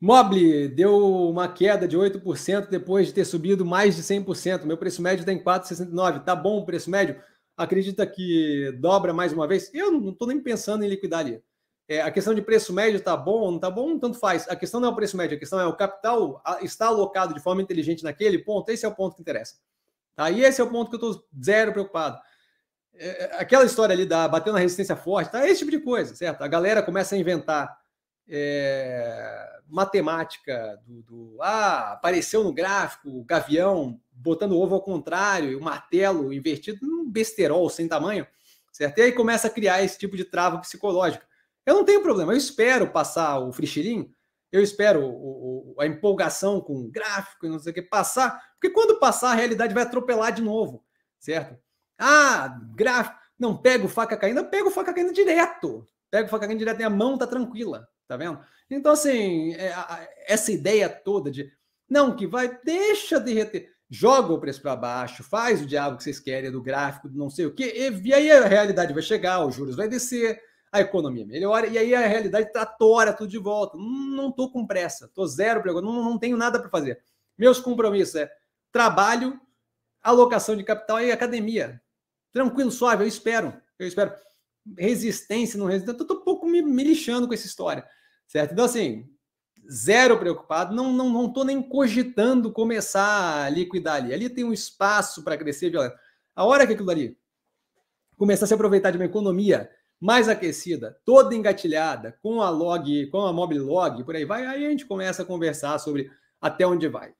Mobile deu uma queda de 8% depois de ter subido mais de 100%. Meu preço médio está em 4,69. Tá bom o preço médio? Acredita que dobra mais uma vez? Eu não estou nem pensando em liquidar ali. É, a questão de preço médio está bom não está bom, tanto faz. A questão não é o preço médio, a questão é o capital está alocado de forma inteligente naquele ponto. Esse é o ponto que interessa. Tá? E esse é o ponto que eu estou zero preocupado. É, é, aquela história ali da batendo na resistência forte, tá? Esse tipo de coisa, certo? A galera começa a inventar é, matemática do, do, ah, apareceu no gráfico o gavião botando ovo ao contrário, o martelo invertido, um besterol sem tamanho, certo? E aí começa a criar esse tipo de trava psicológica. Eu não tenho problema, eu espero passar o frixirinho, eu espero o, o, a empolgação com o gráfico e não sei o que passar, porque quando passar a realidade vai atropelar de novo, certo? Ah, gráfico, não pego faca caindo, eu pego faca caindo direto, pego faca caindo direto e a mão tá tranquila, Tá vendo? Então, assim, é, essa ideia toda de não, que vai, deixa derreter, joga o preço para baixo, faz o diabo que vocês querem do gráfico, não sei o quê, e, aí a realidade vai chegar, os juros vai descer, a economia melhora, e aí a realidade tratora tudo de volta. Não estou com pressa, estou zero não, não tenho nada para fazer. Meus compromissos é trabalho, alocação de capital e academia. Tranquilo, suave, eu espero. Eu espero. Resistência, não resistência. Estou um pouco me, me lixando com essa história. Certo? Então, assim, zero preocupado, não não não estou nem cogitando começar a liquidar ali. Ali tem um espaço para crescer violento. A hora que aquilo ali começar a se aproveitar de uma economia mais aquecida, toda engatilhada, com a log, com a mobile log, por aí vai, aí a gente começa a conversar sobre até onde vai.